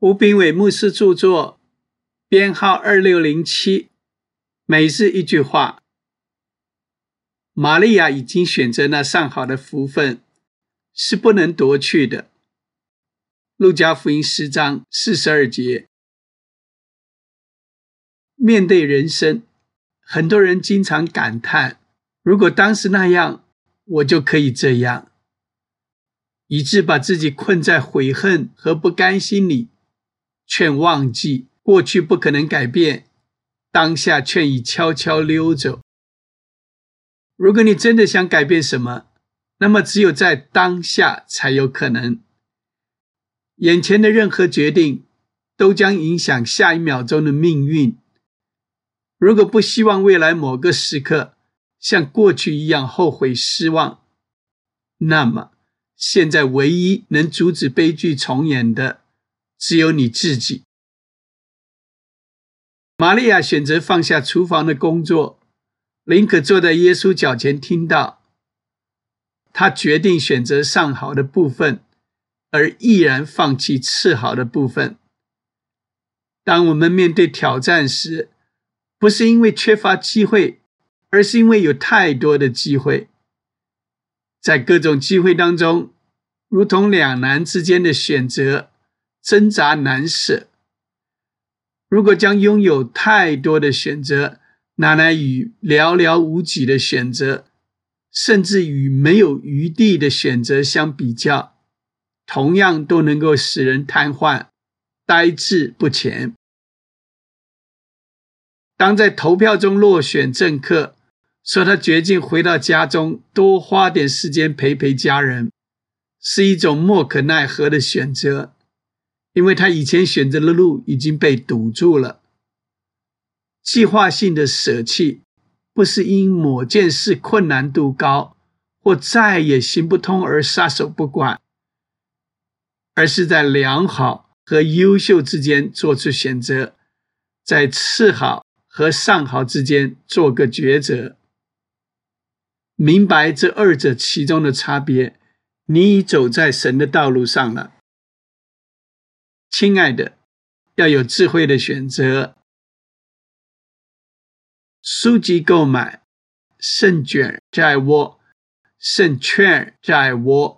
吴炳伟牧师著作，编号二六零七。每日一句话：玛利亚已经选择那上好的福分，是不能夺去的。路加福音十章四十二节。面对人生，很多人经常感叹：如果当时那样，我就可以这样，以致把自己困在悔恨和不甘心里。劝忘记过去不可能改变，当下劝已悄悄溜走。如果你真的想改变什么，那么只有在当下才有可能。眼前的任何决定都将影响下一秒钟的命运。如果不希望未来某个时刻像过去一样后悔失望，那么现在唯一能阻止悲剧重演的。只有你自己。玛利亚选择放下厨房的工作，宁可坐在耶稣脚前听到。他决定选择上好的部分，而毅然放弃次好的部分。当我们面对挑战时，不是因为缺乏机会，而是因为有太多的机会。在各种机会当中，如同两难之间的选择。挣扎难舍。如果将拥有太多的选择拿来与寥寥无几的选择，甚至与没有余地的选择相比较，同样都能够使人瘫痪、呆滞不前。当在投票中落选政客，说他决定回到家中多花点时间陪陪家人，是一种莫可奈何的选择。因为他以前选择的路已经被堵住了。计划性的舍弃，不是因某件事困难度高或再也行不通而撒手不管，而是在良好和优秀之间做出选择，在次好和上好之间做个抉择。明白这二者其中的差别，你已走在神的道路上了。亲爱的，要有智慧的选择。书籍购买，胜券在握，胜券在握。